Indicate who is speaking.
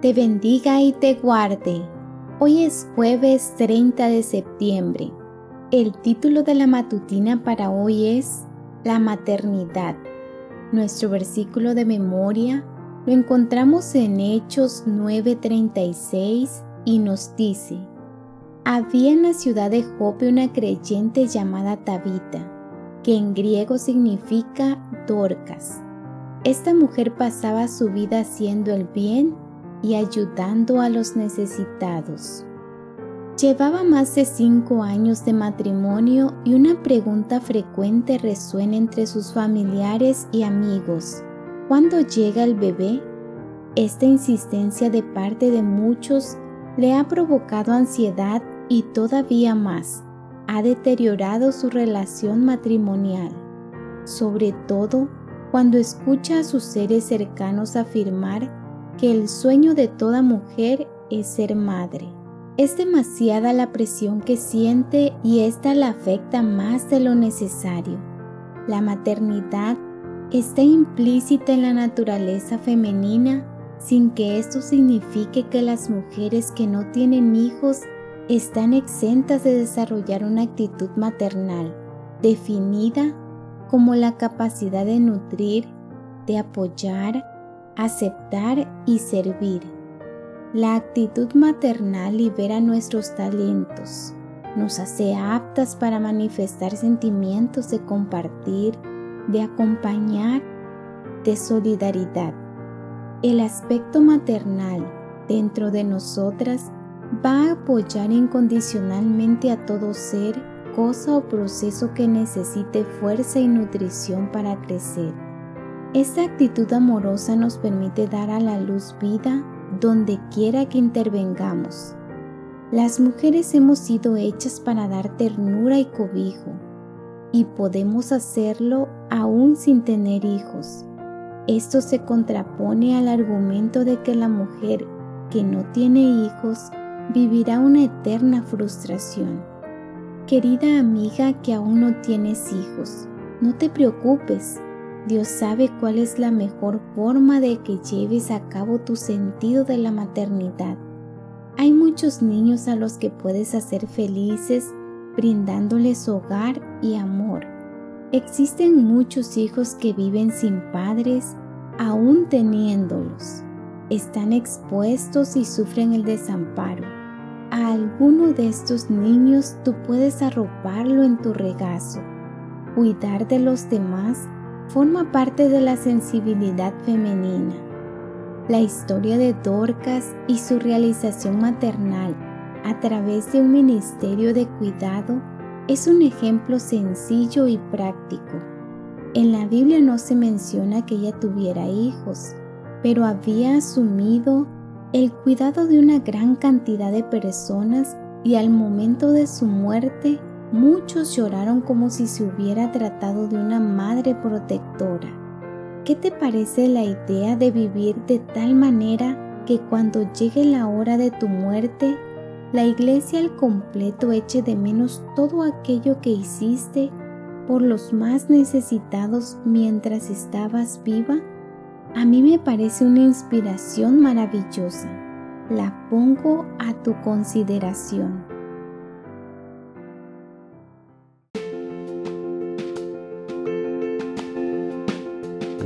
Speaker 1: te bendiga y te guarde. Hoy es jueves 30 de septiembre. El título de la matutina para hoy es La maternidad. Nuestro versículo de memoria lo encontramos en Hechos 9:36 y nos dice, había en la ciudad de Jope una creyente llamada Tabita, que en griego significa Dorcas. Esta mujer pasaba su vida haciendo el bien y ayudando a los necesitados. Llevaba más de cinco años de matrimonio y una pregunta frecuente resuena entre sus familiares y amigos. ¿Cuándo llega el bebé? Esta insistencia de parte de muchos le ha provocado ansiedad y todavía más, ha deteriorado su relación matrimonial, sobre todo cuando escucha a sus seres cercanos afirmar que el sueño de toda mujer es ser madre. Es demasiada la presión que siente y esta la afecta más de lo necesario. La maternidad está implícita en la naturaleza femenina sin que esto signifique que las mujeres que no tienen hijos están exentas de desarrollar una actitud maternal definida como la capacidad de nutrir, de apoyar, aceptar y servir. La actitud maternal libera nuestros talentos, nos hace aptas para manifestar sentimientos de compartir, de acompañar, de solidaridad. El aspecto maternal dentro de nosotras va a apoyar incondicionalmente a todo ser, cosa o proceso que necesite fuerza y nutrición para crecer. Esta actitud amorosa nos permite dar a la luz vida donde quiera que intervengamos. Las mujeres hemos sido hechas para dar ternura y cobijo, y podemos hacerlo aún sin tener hijos. Esto se contrapone al argumento de que la mujer que no tiene hijos vivirá una eterna frustración. Querida amiga que aún no tienes hijos, no te preocupes. Dios sabe cuál es la mejor forma de que lleves a cabo tu sentido de la maternidad. Hay muchos niños a los que puedes hacer felices brindándoles hogar y amor. Existen muchos hijos que viven sin padres aún teniéndolos. Están expuestos y sufren el desamparo a alguno de estos niños tú puedes arroparlo en tu regazo. Cuidar de los demás forma parte de la sensibilidad femenina. La historia de Dorcas y su realización maternal a través de un ministerio de cuidado es un ejemplo sencillo y práctico. En la Biblia no se menciona que ella tuviera hijos, pero había asumido el cuidado de una gran cantidad de personas y al momento de su muerte muchos lloraron como si se hubiera tratado de una madre protectora. ¿Qué te parece la idea de vivir de tal manera que cuando llegue la hora de tu muerte, la iglesia al completo eche de menos todo aquello que hiciste por los más necesitados mientras estabas viva? A mí me parece una inspiración maravillosa. La pongo a tu consideración.